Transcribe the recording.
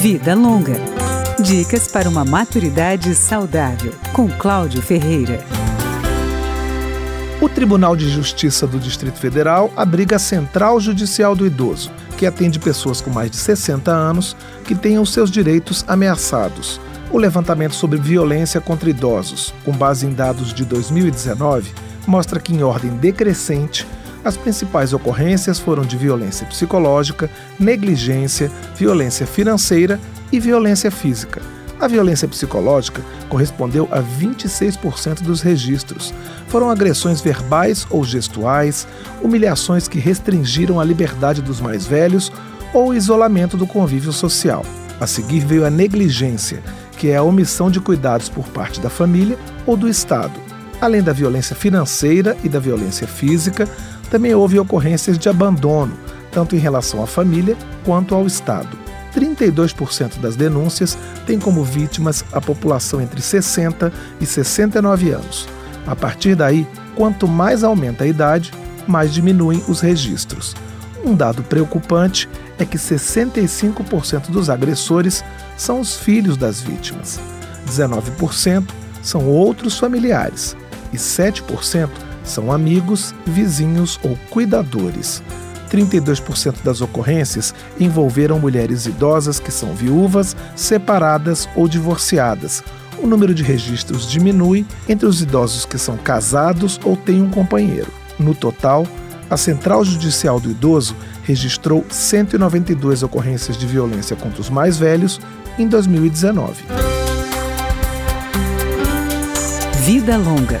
Vida Longa. Dicas para uma maturidade saudável, com Cláudio Ferreira. O Tribunal de Justiça do Distrito Federal abriga a Central Judicial do Idoso, que atende pessoas com mais de 60 anos que tenham seus direitos ameaçados. O levantamento sobre violência contra idosos, com base em dados de 2019, mostra que, em ordem decrescente, as principais ocorrências foram de violência psicológica, negligência, violência financeira e violência física. A violência psicológica correspondeu a 26% dos registros. Foram agressões verbais ou gestuais, humilhações que restringiram a liberdade dos mais velhos ou isolamento do convívio social. A seguir veio a negligência, que é a omissão de cuidados por parte da família ou do Estado. Além da violência financeira e da violência física, também houve ocorrências de abandono, tanto em relação à família quanto ao Estado. 32% das denúncias têm como vítimas a população entre 60 e 69 anos. A partir daí, quanto mais aumenta a idade, mais diminuem os registros. Um dado preocupante é que 65% dos agressores são os filhos das vítimas, 19% são outros familiares e 7% são amigos, vizinhos ou cuidadores. 32% das ocorrências envolveram mulheres idosas que são viúvas, separadas ou divorciadas. O número de registros diminui entre os idosos que são casados ou têm um companheiro. No total, a Central Judicial do Idoso registrou 192 ocorrências de violência contra os mais velhos em 2019. Vida Longa,